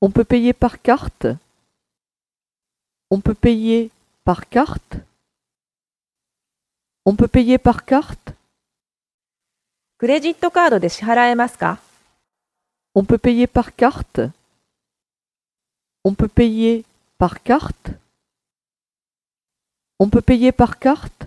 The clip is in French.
On peut payer par carte? On peut payer par carte? On peut payer par carte? On peut payer par carte? On peut payer par carte? On peut payer par carte?